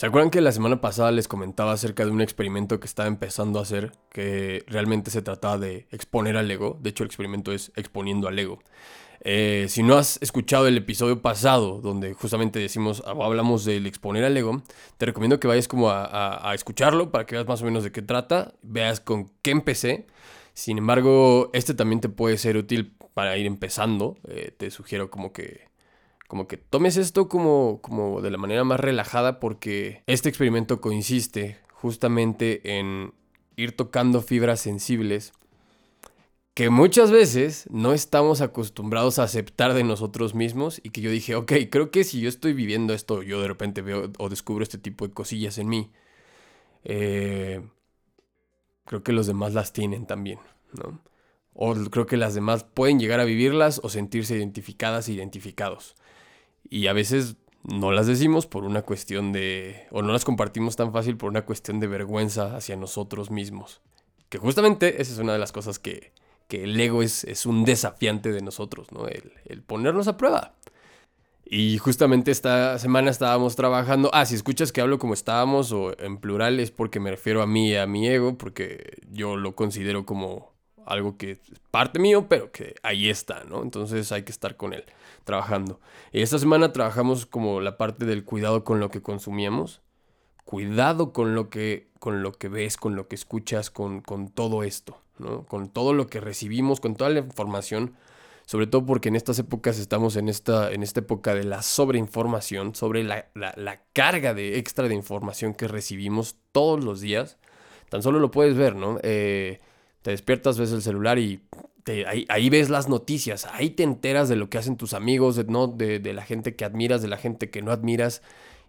¿Se acuerdan que la semana pasada les comentaba acerca de un experimento que estaba empezando a hacer, que realmente se trataba de exponer al ego? De hecho, el experimento es exponiendo al ego. Eh, si no has escuchado el episodio pasado, donde justamente decimos, hablamos del exponer al ego, te recomiendo que vayas como a, escucharlo para que veas más o menos de qué trata, veas con qué empecé. Sin embargo, este también te puede ser útil para ir empezando. Eh, te sugiero como que como que tomes esto como, como de la manera más relajada porque este experimento consiste justamente en ir tocando fibras sensibles que muchas veces no estamos acostumbrados a aceptar de nosotros mismos y que yo dije, ok, creo que si yo estoy viviendo esto, yo de repente veo o descubro este tipo de cosillas en mí, eh, creo que los demás las tienen también, ¿no? O creo que las demás pueden llegar a vivirlas o sentirse identificadas e identificados. Y a veces no las decimos por una cuestión de... o no las compartimos tan fácil por una cuestión de vergüenza hacia nosotros mismos. Que justamente esa es una de las cosas que, que el ego es, es, un desafiante de nosotros, ¿no? El, el, ponernos a prueba. Y justamente esta semana estábamos trabajando. Ah, si escuchas que hablo como estábamos o en plural es porque me refiero a mí y a mi ego, porque yo lo considero como algo que es parte mío, pero que ahí está, ¿no? Entonces hay que estar con él, trabajando. Esta semana trabajamos como la parte del cuidado con lo que consumíamos, cuidado con lo que, con lo que ves, con lo que escuchas, con, con todo esto, ¿no? Con todo lo que recibimos, con toda la información, sobre todo porque en estas épocas estamos en esta, en esta época de la sobreinformación, sobre la, la carga de extra de información que recibimos todos los días. Tan solo lo puedes ver, ¿no? Eh, te despiertas, ves el celular y ahí, ves las noticias, ahí te enteras de lo que hacen tus amigos, de, ¿no? De, la gente que admiras, de la gente que no admiras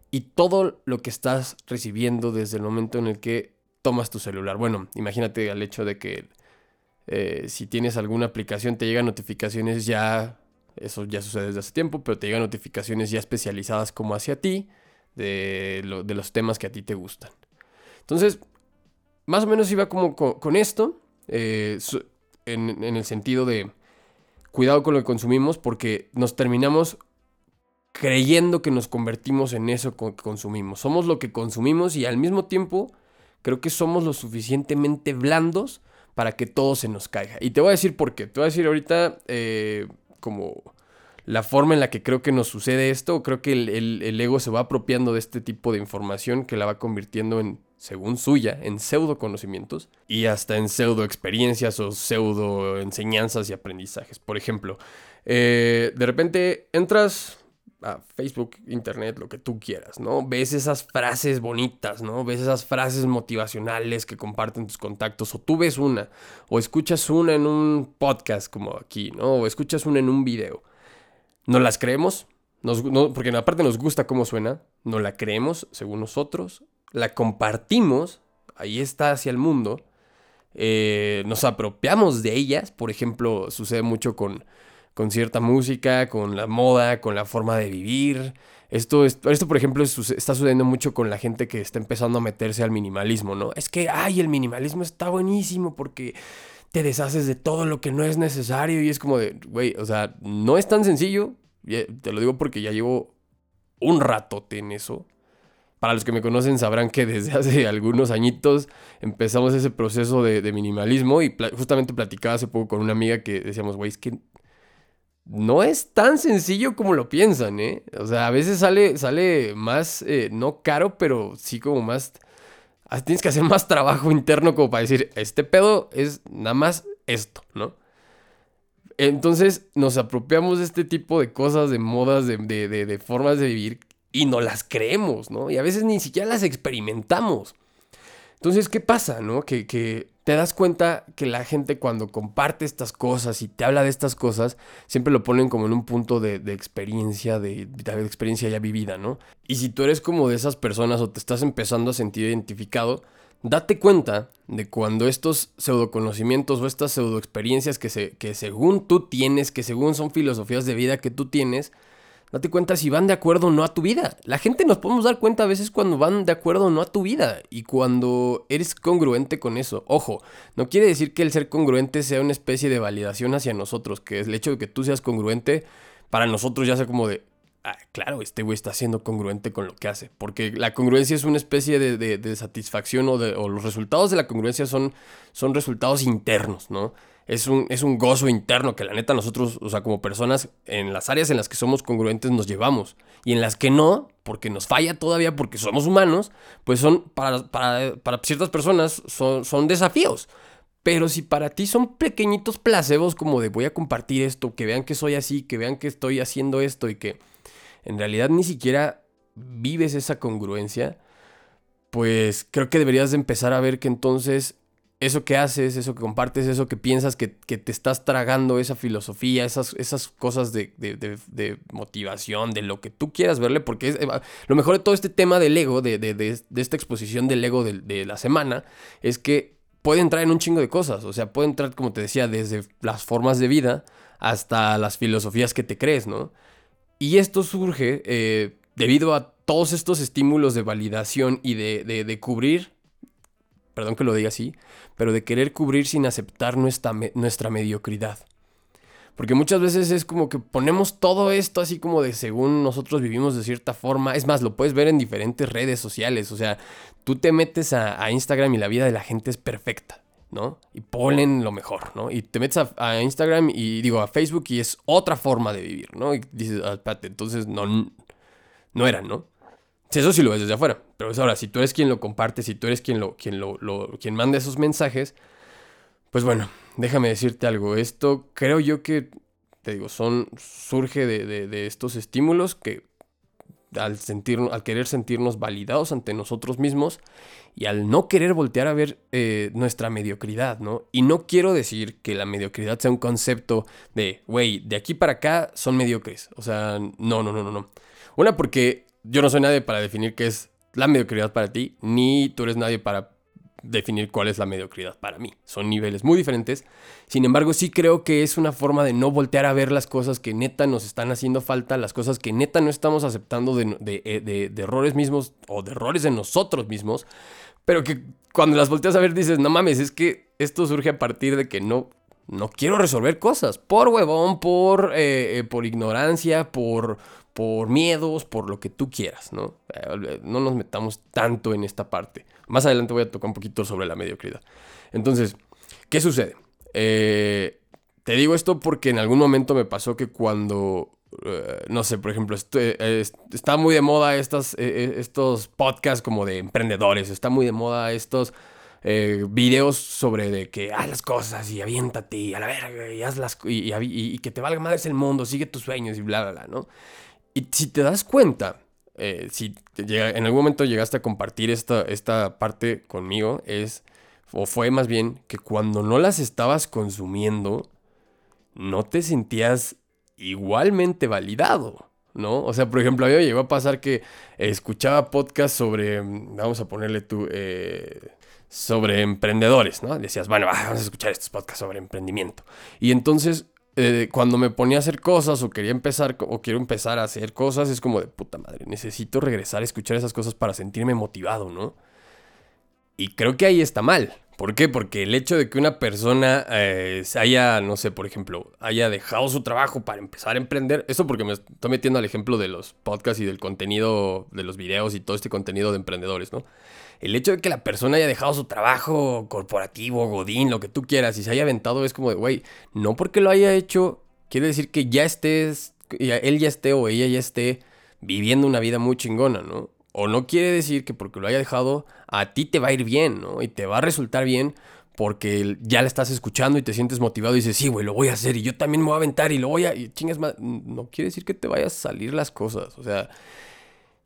y todo lo que estás recibiendo desde el momento en el que tomas tu celular. Bueno, imagínate al hecho de que eh, si tienes alguna aplicación te llegan notificaciones ya, eso ya sucede desde hace tiempo, pero te llegan notificaciones ya especializadas como hacia ti de, de los temas que a ti te gustan. Entonces, más o menos iba como con esto. Eh, en, el sentido de cuidado con lo que consumimos porque nos terminamos creyendo que nos convertimos en eso que consumimos. Somos lo que consumimos y al mismo tiempo creo que somos lo suficientemente blandos para que todo se nos caiga. Y te voy a decir por qué. Te voy a decir ahorita eh, como la forma en la que creo que nos sucede esto. Creo que el ego se va apropiando de este tipo de información que la va convirtiendo en según suya, en pseudo conocimientos y hasta en pseudo experiencias o pseudo enseñanzas y aprendizajes. Por ejemplo, eh, de repente entras a Facebook, Internet, lo que tú quieras, ¿no? Ves esas frases bonitas, ¿no? Ves esas frases motivacionales que comparten tus contactos, o tú ves una, o escuchas una en un podcast como aquí, ¿no? O escuchas una en un video. ¿No las creemos? Nos, no, porque aparte nos gusta cómo suena, no la creemos según nosotros, la compartimos, ahí está hacia el mundo, eh, nos apropiamos de ellas, por ejemplo, sucede mucho con, con cierta música, con la moda, con la forma de vivir. Esto, esto, por ejemplo, está sucediendo mucho con la gente que está empezando a meterse al minimalismo, ¿no? Es que, ay, el minimalismo está buenísimo porque te deshaces de todo lo que no es necesario y es como de, güey, o sea, no es tan sencillo. Te lo digo porque ya llevo un ratote en eso. Para los que me conocen sabrán que desde hace algunos añitos empezamos ese proceso de, minimalismo y justamente platicaba hace poco con una amiga que decíamos, güey, es que no es tan sencillo como lo piensan, ¿eh? O sea, a veces sale, sale más, eh, no caro, pero sí como más... Ah, tienes que hacer más trabajo interno como para decir, este pedo es nada más esto, ¿no? Entonces nos apropiamos de este tipo de cosas, de modas, de, de, de formas de vivir y no las creemos, ¿no? Y a veces ni siquiera las experimentamos. Entonces, ¿qué pasa, no? Que, te das cuenta que la gente cuando comparte estas cosas y te habla de estas cosas, siempre lo ponen como en un punto de, experiencia, de, de, experiencia ya vivida, ¿no? Y si tú eres como de esas personas o te estás empezando a sentir identificado, date cuenta de cuando estos pseudoconocimientos o estas pseudoexperiencias que, se, que según tú tienes, que según son filosofías de vida que tú tienes, Date cuenta si van de acuerdo o no a tu vida. La gente nos podemos dar cuenta a veces cuando van de acuerdo o no a tu vida y cuando eres congruente con eso. Ojo, no quiere decir que el ser congruente sea una especie de validación hacia nosotros, que es el hecho de que tú seas congruente para nosotros ya sea como de, ah, claro, este güey está siendo congruente con lo que hace. Porque la congruencia es una especie de, satisfacción o, de, los resultados de la congruencia son resultados internos, ¿no? Es un, es un gozo interno que la neta nosotros, o sea, como personas, en las áreas en las que somos congruentes nos llevamos. Y en las que no, porque nos falla todavía, porque somos humanos, pues son, para, para, para ciertas personas, son, son desafíos. Pero si para ti son pequeñitos placebos como de voy a compartir esto, que vean que soy así, que vean que estoy haciendo esto y que en realidad ni siquiera vives esa congruencia, pues creo que deberías de empezar a ver que entonces eso que haces, eso que compartes, eso que piensas, que, te estás tragando, esa filosofía, esas, esas cosas de, motivación, de lo que tú quieras verle, porque es, lo mejor de todo este tema del ego, de, esta exposición del ego de, la semana, es que puede entrar en un chingo de cosas, o sea, puede entrar, como te decía, desde las formas de vida hasta las filosofías que te crees, ¿no? Y esto surge eh, debido a todos estos estímulos de validación y de, de, cubrir, perdón que lo diga así, pero de querer cubrir sin aceptar nuestra, nuestra mediocridad. Porque muchas veces es como que ponemos todo esto así como de según nosotros vivimos de cierta forma. Es más, lo puedes ver en diferentes redes sociales. O sea, tú te metes a, Instagram y la vida de la gente es perfecta. ¿no? Y ponen lo mejor, ¿no? Y te metes a, Instagram y digo a Facebook y es otra forma de vivir, ¿no? Y dices, ah, espérate, entonces no, no eran, ¿no? Eso sí lo ves desde afuera, pero es ahora, si tú eres quien lo comparte, si tú eres quien lo, quien lo, quien manda esos mensajes, pues bueno, déjame decirte algo. Esto creo yo que, te digo, son, surge de, de estos estímulos que al, al querer sentirnos validados ante nosotros mismos y al no querer voltear a ver eh, nuestra mediocridad, ¿no? Y no quiero decir que la mediocridad sea un concepto de, güey, de aquí para acá son mediocres. O sea, no, no, no, no, no. Una, porque yo no soy nadie para definir qué es la mediocridad para ti, ni tú eres nadie para definir cuál es la mediocridad para mí. Son niveles muy diferentes. Sin embargo, sí creo que es una forma de no voltear a ver las cosas que neta nos están haciendo falta, las cosas que neta no estamos aceptando de, eh, errores mismos o de errores de nosotros mismos, pero que cuando las volteas a ver dices, no mames, es que esto surge a partir de que no, no quiero resolver cosas, por huevón, por, eh, eh, por ignorancia, por, por miedos, por lo que tú quieras, ¿no? No nos metamos tanto en esta parte. Más adelante voy a tocar un poquito sobre la mediocridad. Entonces, ¿qué sucede? Eh, te digo esto porque en algún momento me pasó que cuando, eh, no sé, por ejemplo, eh, está muy de moda estos podcasts como de emprendedores, está muy de moda estos videos sobre de que haz las cosas y aviéntate y a la verga y, y, que te valga madres el mundo, sigue tus sueños y bla, bla, bla, ¿no? Y si te das cuenta, eh, si en algún momento llegaste a compartir esta, esta parte conmigo, es, o fue más bien que cuando no las estabas consumiendo, no te sentías igualmente validado, ¿no? O sea, por ejemplo, a mí me llegó a pasar que escuchaba podcasts sobre, vamos a ponerle tú, eh, sobre emprendedores, ¿no? Decías, bueno, vamos a escuchar estos podcasts sobre emprendimiento. Y entonces eh, cuando me ponía a hacer cosas o quería empezar o quiero empezar a hacer cosas, es como de puta madre, necesito regresar a escuchar esas cosas para sentirme motivado, ¿no? Y creo que ahí está mal. ¿Por qué? Porque el hecho de que una persona eh, haya, no sé, por ejemplo, haya dejado su trabajo para empezar a emprender, eso porque me estoy metiendo al ejemplo de los podcasts y del contenido, de los videos y todo este contenido de emprendedores, ¿no? El hecho de que la persona haya dejado su trabajo corporativo, godín, lo que tú quieras, y se haya aventado es como de, güey, no porque lo haya hecho, quiere decir que ya estés, él ya esté o ella ya esté viviendo una vida muy chingona, ¿no? O no quiere decir que porque lo haya dejado, a ti te va a ir bien, ¿no? Y te va a resultar bien porque ya la estás escuchando y te sientes motivado y dices, sí, güey, lo voy a hacer y yo también me voy a aventar y lo voy a... Y chingas más, no quiere decir que te vayas a salir las cosas, o sea,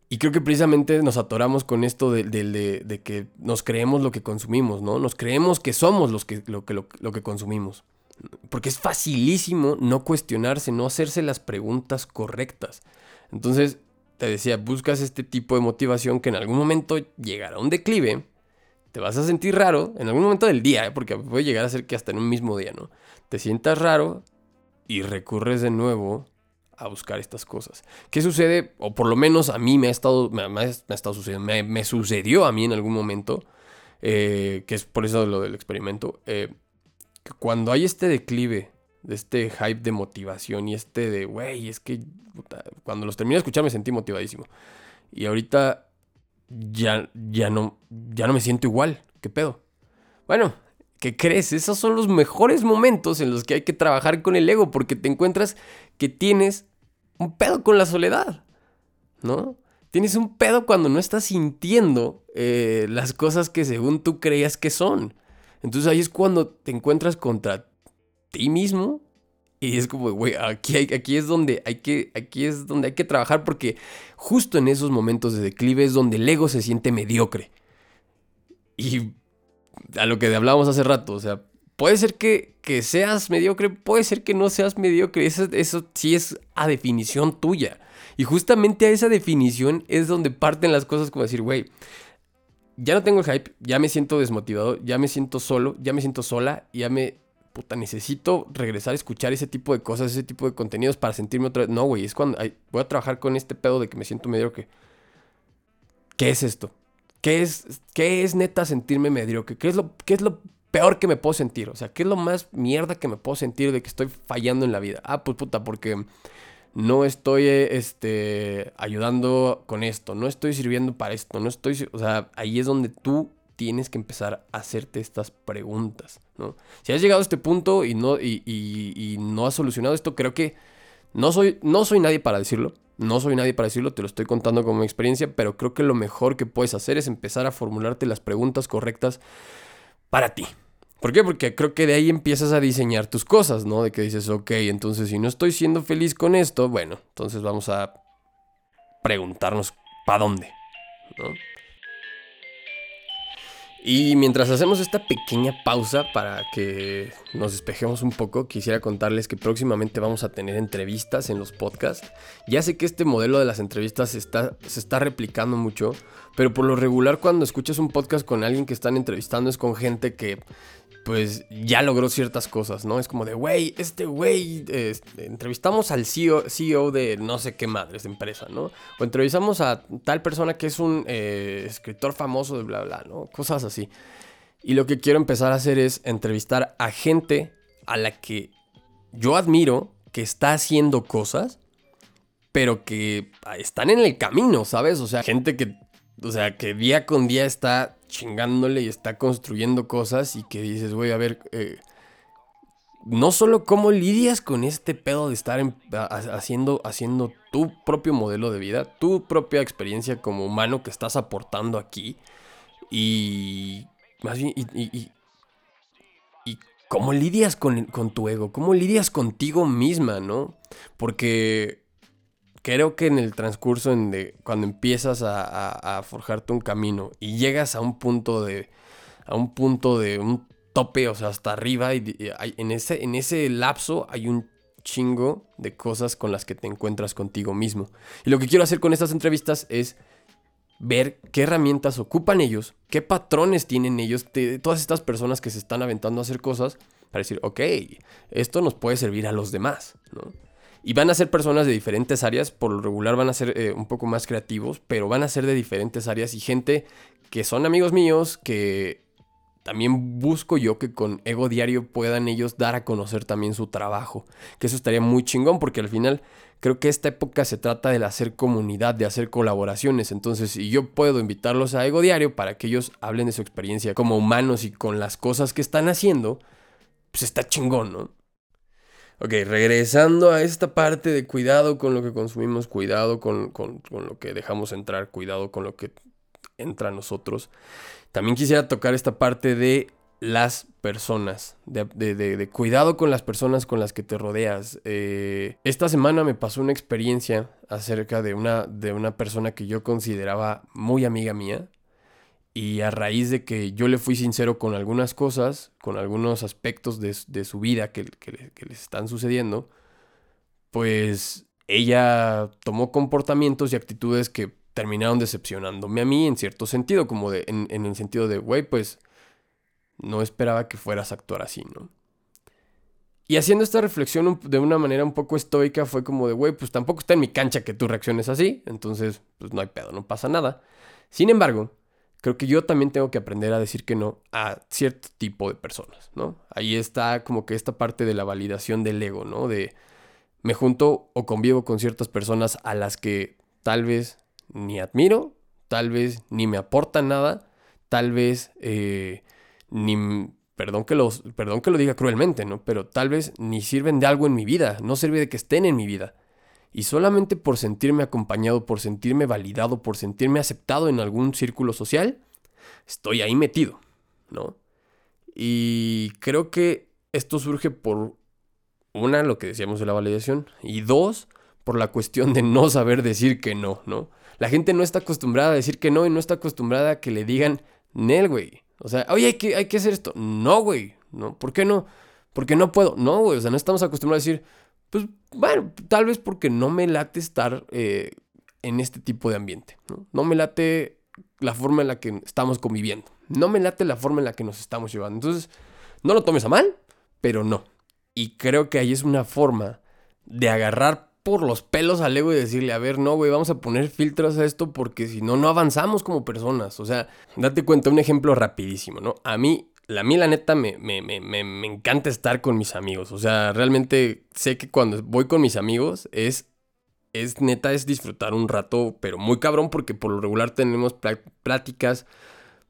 y creo que precisamente nos atoramos con esto de, que nos creemos lo que consumimos, ¿no? Nos creemos que somos los que, lo, que, lo, que consumimos. Porque es facilísimo no cuestionarse, no hacerse las preguntas correctas. Entonces, te decía, buscas este tipo de motivación que en algún momento llegará a un declive, te vas a sentir raro, en algún momento del día, ¿eh? porque puede llegar a ser que hasta en un mismo día, ¿no? Te sientas raro y recurres de nuevo a buscar estas cosas. ¿Qué sucede? O por lo menos a mí me ha estado, me, estado sucediendo, me, sucedió a mí en algún momento, eh, que es por eso lo del experimento, eh, que cuando hay este declive de este hype de motivación y este de, güey, es que cuando los terminé de escuchar me sentí motivadísimo. Y ahorita ya, ya, no, ya no me siento igual. ¿Qué pedo? Bueno, ¿qué crees? Esos son los mejores momentos en los que hay que trabajar con el ego porque te encuentras que tienes un pedo con la soledad, ¿no? Tienes un pedo cuando no estás sintiendo eh, las cosas que según tú creías que son. Entonces ahí es cuando te encuentras contra ti mismo y es como, güey, aquí, aquí es donde hay que, aquí es donde hay que trabajar porque justo en esos momentos de declive es donde el ego se siente mediocre. Y a lo que hablábamos hace rato, o sea, puede ser que, que seas mediocre, puede ser que no seas mediocre, eso, eso sí es a definición tuya. Y justamente a esa definición es donde parten las cosas como decir, güey, ya no tengo el hype, ya me siento desmotivado, ya me siento solo, ya me siento sola, ya me puta, necesito regresar a escuchar ese tipo de cosas, ese tipo de contenidos para sentirme otra vez. No, güey, es cuando voy a trabajar con este pedo de que me siento mediocre. ¿Qué es esto? ¿Qué es, qué es neta sentirme mediocre? ¿Qué es, lo, ¿Qué es lo peor que me puedo sentir? O sea, ¿qué es lo más mierda que me puedo sentir de que estoy fallando en la vida? Ah, pues puta, porque no estoy este, ayudando con esto, no estoy sirviendo para esto, no estoy... O sea, ahí es donde tú tienes que empezar a hacerte estas preguntas, ¿no? Si has llegado a este punto y no, y, no has solucionado esto, creo que no soy, no soy nadie para decirlo, no soy nadie para decirlo, te lo estoy contando como experiencia, pero creo que lo mejor que puedes hacer es empezar a formularte las preguntas correctas para ti. ¿Por qué? Porque creo que de ahí empiezas a diseñar tus cosas, ¿no? De que dices, ok, entonces si no estoy siendo feliz con esto, bueno, entonces vamos a preguntarnos para dónde, ¿no? Y mientras hacemos esta pequeña pausa para que nos despejemos un poco, quisiera contarles que próximamente vamos a tener entrevistas en los podcasts. Ya sé que este modelo de las entrevistas se está, se está replicando mucho, pero por lo regular cuando escuchas un podcast con alguien que están entrevistando es con gente que pues ya logró ciertas cosas, ¿no? Es como de, güey, este güey, entrevistamos al CEO, CEO, de no sé qué madres de empresa, ¿no? O entrevistamos a tal persona que es un eh, escritor famoso de bla, bla, ¿no? Cosas así. Y lo que quiero empezar a hacer es entrevistar a gente a la que yo admiro, que está haciendo cosas, pero que están en el camino, ¿sabes? O sea, gente que, o sea, que día con día está chingándole y está construyendo cosas y que dices, güey, a ver, eh, no solo cómo lidias con este pedo de estar haciendo, haciendo tu propio modelo de vida, tu propia experiencia como humano que estás aportando aquí y más bien, y, cómo lidias con, con tu ego, cómo lidias contigo misma, ¿no? Porque creo que en el transcurso, cuando empiezas a, forjarte un camino y llegas a un punto de, a un punto de un tope, o sea, hasta arriba, y, en, ese, en ese lapso hay un chingo de cosas con las que te encuentras contigo mismo. Y lo que quiero hacer con estas entrevistas es ver qué herramientas ocupan ellos, qué patrones tienen ellos, todas estas personas que se están aventando a hacer cosas, para decir, ok, esto nos puede servir a los demás, ¿no? Y van a ser personas de diferentes áreas, por lo regular van a ser eh, un poco más creativos, pero van a ser de diferentes áreas y gente que son amigos míos, que también busco yo que con Ego Diario puedan ellos dar a conocer también su trabajo. Que eso estaría muy chingón porque al final creo que esta época se trata de hacer comunidad, de hacer colaboraciones. Entonces, si yo puedo invitarlos a Ego Diario para que ellos hablen de su experiencia como humanos y con las cosas que están haciendo, pues está chingón, ¿no? Ok, regresando a esta parte de cuidado con lo que consumimos, cuidado con, lo que dejamos entrar, cuidado con lo que entra a nosotros. También quisiera tocar esta parte de las personas, de, cuidado con las personas con las que te rodeas. Eh, esta semana me pasó una experiencia acerca de una, de una persona que yo consideraba muy amiga mía, y a raíz de que yo le fui sincero con algunas cosas, con algunos aspectos de, su vida que, les están sucediendo, pues ella tomó comportamientos y actitudes que terminaron decepcionándome a mí en cierto sentido, como de, en, en el sentido de, güey, pues no esperaba que fueras a actuar así, ¿no? Y haciendo esta reflexión de una manera un poco estoica fue como de, güey, pues tampoco está en mi cancha que tú reacciones así, entonces, pues no hay pedo, no pasa nada. Sin embargo, creo que yo también tengo que aprender a decir que no a cierto tipo de personas, ¿no? Ahí está como que esta parte de la validación del ego, ¿no? De me junto o convivo con ciertas personas a las que tal vez ni admiro, tal vez ni me aportan nada, tal vez eh, ni, perdón que, los, perdón que lo diga cruelmente, ¿no? Pero tal vez ni sirven de algo en mi vida, no sirve de que estén en mi vida. Y solamente por sentirme acompañado, por sentirme validado, por sentirme aceptado en algún círculo social, estoy ahí metido, ¿no? Y creo que esto surge por, una, lo que decíamos de la validación, y dos, por la cuestión de no saber decir que no, ¿no? La gente no está acostumbrada a decir que no y no está acostumbrada a que le digan, Nel, güey. O sea, oye, hay que, hay que hacer esto. No, güey. No, ¿por qué no? Porque no puedo. No, güey. O sea, no estamos acostumbrados a decir, pues bueno, tal vez porque no me late estar eh, en este tipo de ambiente. ¿no? no me late la forma en la que estamos conviviendo. No me late la forma en la que nos estamos llevando. Entonces, no lo tomes a mal, pero no. Y creo que ahí es una forma de agarrar por los pelos al ego y decirle, a ver, no, güey, vamos a poner filtros a esto porque si no, no avanzamos como personas. O sea, date cuenta, un ejemplo rapidísimo, ¿no? A mí la, a mí la neta me, me, me, me, encanta estar con mis amigos. O sea, realmente sé que cuando voy con mis amigos es, es neta, es disfrutar un rato, pero muy cabrón porque por lo regular tenemos pláticas,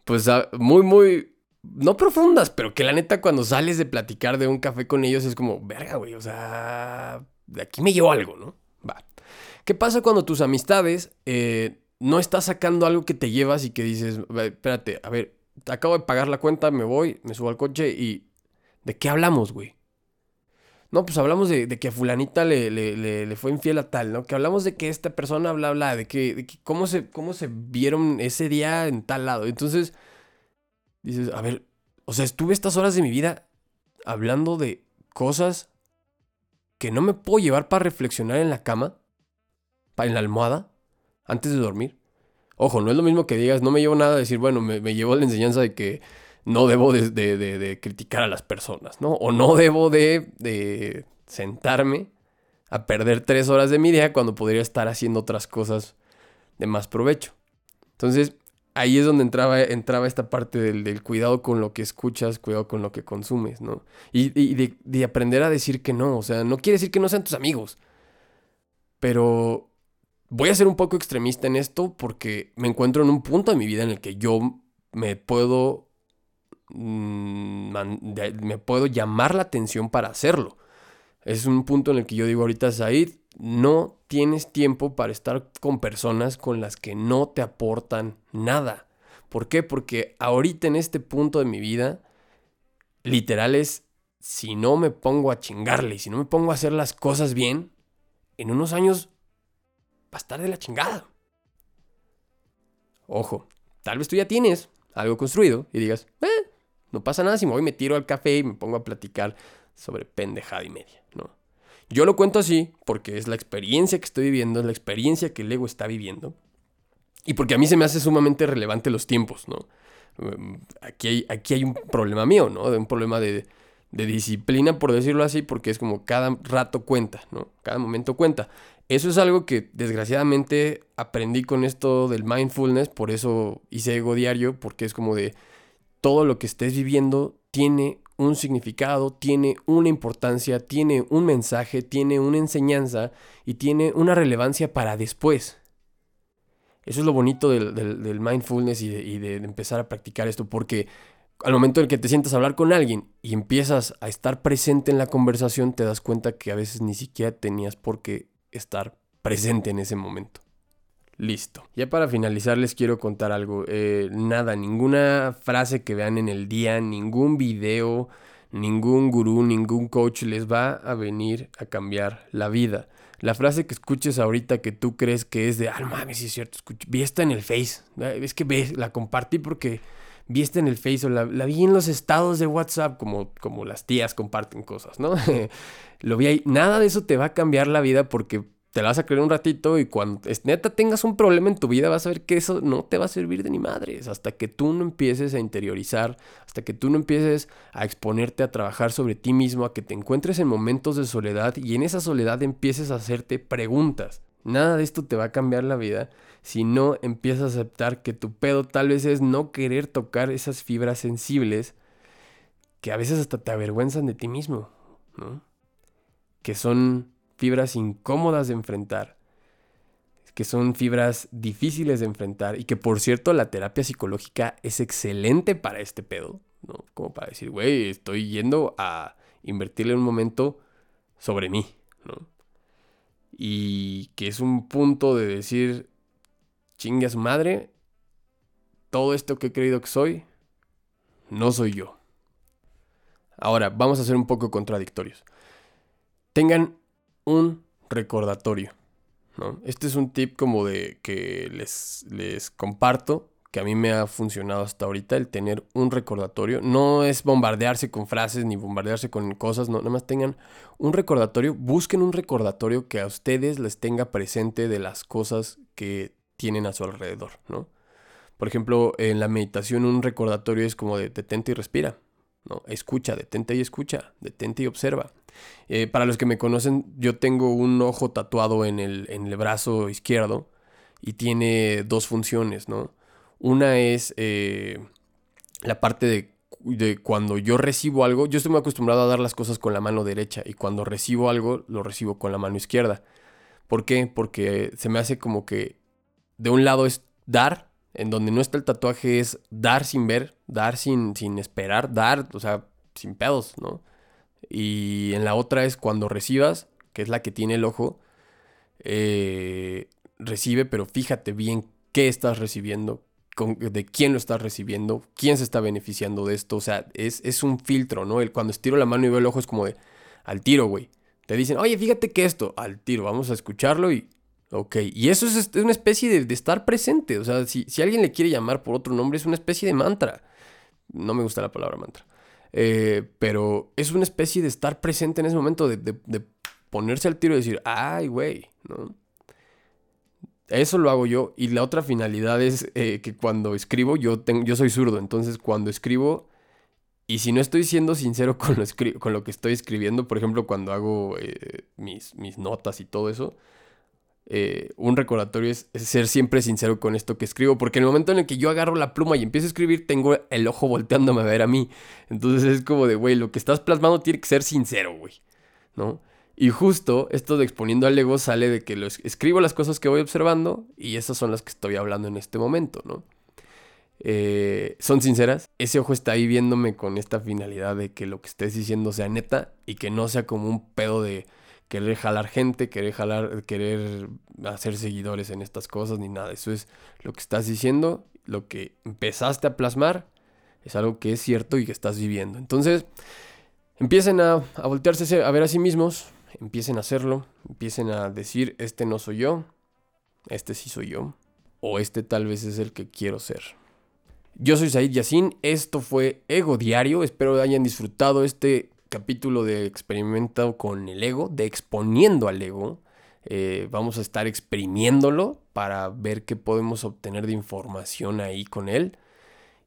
pues muy, muy, no profundas, pero que la neta cuando sales de platicar de un café con ellos es como, verga, güey, o sea, de aquí me llevo algo, ¿no? Va. ¿Qué pasa cuando tus amistades eh, no estás sacando algo que te llevas y que dices, espérate, a ver, acabo de pagar la cuenta, me voy, me subo al coche y... ¿De qué hablamos, güey? No, pues hablamos de, que a fulanita le, le, fue infiel a tal, ¿no? Que hablamos de que esta persona bla, bla, de que, de que cómo, se, cómo se vieron ese día en tal lado. Entonces, dices, a ver, o sea, estuve estas horas de mi vida hablando de cosas que no me puedo llevar para reflexionar en la cama, en la almohada, antes de dormir. Ojo, no es lo mismo que digas, no me llevo nada a decir, bueno, me, me llevo la enseñanza de que no debo de, de, criticar a las personas, ¿no? O no debo de, sentarme a perder tres horas de mi día cuando podría estar haciendo otras cosas de más provecho. Entonces, ahí es donde entraba, entraba esta parte del, cuidado con lo que escuchas, cuidado con lo que consumes, ¿no? Y, y de, de, aprender a decir que no, o sea, no quiere decir que no sean tus amigos, pero voy a ser un poco extremista en esto porque me encuentro en un punto de mi vida en el que yo me puedo mm, me puedo llamar la atención para hacerlo. Es un punto en el que yo digo ahorita, Said, no tienes tiempo para estar con personas con las que no te aportan nada. ¿Por qué? Porque ahorita en este punto de mi vida, literal es, si no me pongo a chingarle, si no me pongo a hacer las cosas bien, en unos años a estar de la chingada. Ojo, tal vez tú ya tienes algo construido y digas, eh, no pasa nada si me voy, me tiro al café y me pongo a platicar sobre pendejada y media, ¿no? Yo lo cuento así porque es la experiencia que estoy viviendo, es la experiencia que el ego está viviendo y porque a mí se me hace sumamente relevante los tiempos, ¿no? Mm, aquí hay, aquí hay un problema mío, ¿no? De un problema de, de disciplina, por decirlo así, porque es como cada rato cuenta, ¿no? Cada momento cuenta. Eso es algo que desgraciadamente aprendí con esto del mindfulness, por eso hice ego diario, porque es como de todo lo que estés viviendo tiene un significado, tiene una importancia, tiene un mensaje, tiene una enseñanza y tiene una relevancia para después. Eso es lo bonito del, mindfulness y, de, de empezar a practicar esto, porque al momento en que te sientas a hablar con alguien y empiezas a estar presente en la conversación, te das cuenta que a veces ni siquiera tenías por qué estar presente en ese momento. Listo. Ya para finalizar les quiero contar algo. Eh, nada, ninguna frase que vean en el día, ningún video, ningún gurú, ningún coach les va a venir a cambiar la vida. La frase que escuches ahorita que tú crees que es de, ah, mames, sí es cierto, vi esta en el Face. Es que ves, la compartí porque vi esta en el Face o la, vi en los estados de WhatsApp, como, como las tías comparten cosas, ¿no? Lo vi ahí. Nada de eso te va a cambiar la vida porque te la vas a creer un ratito y cuando neta tengas un problema en tu vida vas a ver que eso no te va a servir de ni madres hasta que tú no empieces a interiorizar, hasta que tú no empieces a exponerte a trabajar sobre ti mismo, a que te encuentres en momentos de soledad y en esa soledad empieces a hacerte preguntas. Nada de esto te va a cambiar la vida si no empiezas a aceptar que tu pedo tal vez es no querer tocar esas fibras sensibles que a veces hasta te avergüenzan de ti mismo, ¿no? Que son fibras incómodas de enfrentar, que son fibras difíciles de enfrentar y que por cierto la terapia psicológica es excelente para este pedo, ¿no? Como para decir, güey, estoy yendo a invertirle un momento sobre mí, ¿no? Y que es un punto de decir, chingue a su madre, todo esto que he creído que soy, no soy yo. Ahora, vamos a ser un poco contradictorios. Tengan un recordatorio. ¿no? Este es un tip como de que les, les comparto, que a mí me ha funcionado hasta ahorita, el tener un recordatorio. No es bombardearse con frases ni bombardearse con cosas, no, nada más tengan un recordatorio. Busquen un recordatorio que a ustedes les tenga presente de las cosas que tienen a su alrededor, ¿no? Por ejemplo, en la meditación un recordatorio es como de detente y respira. ¿no? Escucha, detente y escucha, detente y observa. Eh, para los que me conocen, yo tengo un ojo tatuado en el, en el brazo izquierdo y tiene dos funciones, ¿no? Una es eh, la parte de, de, cuando yo recibo algo, yo estoy muy acostumbrado a dar las cosas con la mano derecha y cuando recibo algo, lo recibo con la mano izquierda. ¿Por qué? Porque se me hace como que de un lado es dar en donde no está el tatuaje es dar sin ver, dar sin, sin esperar, dar, o sea, sin pedos, ¿no? Y en la otra es cuando recibas, que es la que tiene el ojo, eh, recibe, pero fíjate bien qué estás recibiendo, de quién lo estás recibiendo, quién se está beneficiando de esto, o sea, es, es un filtro, ¿no? El, cuando estiro la mano y veo el ojo es como de, al tiro, güey. Te dicen, oye, fíjate que esto, al tiro, vamos a escucharlo y Ok, y eso es, una especie de, estar presente. O sea, si, alguien le quiere llamar por otro nombre, es una especie de mantra. No me gusta la palabra mantra. Eh, pero es una especie de estar presente en ese momento, de, ponerse al tiro y decir, ay, güey, ¿no? Eso lo hago yo. Y la otra finalidad es eh, que cuando escribo, yo, tengo, yo soy zurdo. Entonces, cuando escribo, y si no estoy siendo sincero con lo, con lo que estoy escribiendo, por ejemplo, cuando hago eh, mis, mis notas y todo eso, eh, un recordatorio es, ser siempre sincero con esto que escribo, porque en el momento en el que yo agarro la pluma y empiezo a escribir, tengo el ojo volteándome a ver a mí. Entonces es como de, güey, lo que estás plasmando tiene que ser sincero, güey, ¿no? Y justo esto de exponiendo al ego sale de que escribo las cosas que voy observando y esas son las que estoy hablando en este momento, ¿no? Eh, son sinceras, ese ojo está ahí viéndome con esta finalidad de que lo que estés diciendo sea neta y que no sea como un pedo de querer jalar gente, querer jalar, querer hacer seguidores en estas cosas, ni nada. Eso es lo que estás diciendo, lo que empezaste a plasmar, es algo que es cierto y que estás viviendo. Entonces, empiecen a, a voltearse a ver a sí mismos, empiecen a hacerlo, empiecen a decir, este no soy yo, este sí soy yo, o este tal vez es el que quiero ser. Yo soy Said Yassin, esto fue Ego Diario, espero hayan disfrutado este capítulo de experimento con el ego, de exponiendo al ego. Eh, vamos a estar exprimiéndolo para ver qué podemos obtener de información ahí con él.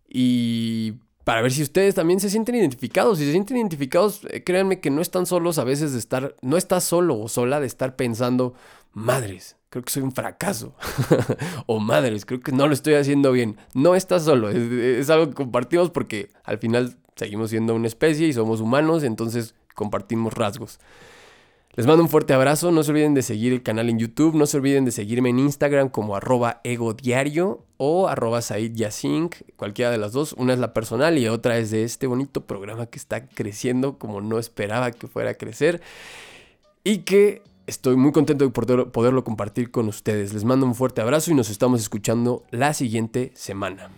Y para ver si ustedes también se sienten identificados. Si se sienten identificados, eh, créanme que no están solos a veces de estar, no estás solo o sola de estar pensando, madres, creo que soy un fracaso. o madres, creo que no lo estoy haciendo bien. No estás solo, es algo que compartimos porque al final Seguimos siendo una especie y somos humanos, entonces compartimos rasgos. Les mando un fuerte abrazo, no se olviden de seguir el canal en YouTube, no se olviden de seguirme en Instagram como arroba egodiario o arroba cualquiera de las dos, una es la personal y otra es de este bonito programa que está creciendo como no esperaba que fuera a crecer. Y que estoy muy contento de poderlo compartir con ustedes. Les mando un fuerte abrazo y nos estamos escuchando la siguiente semana.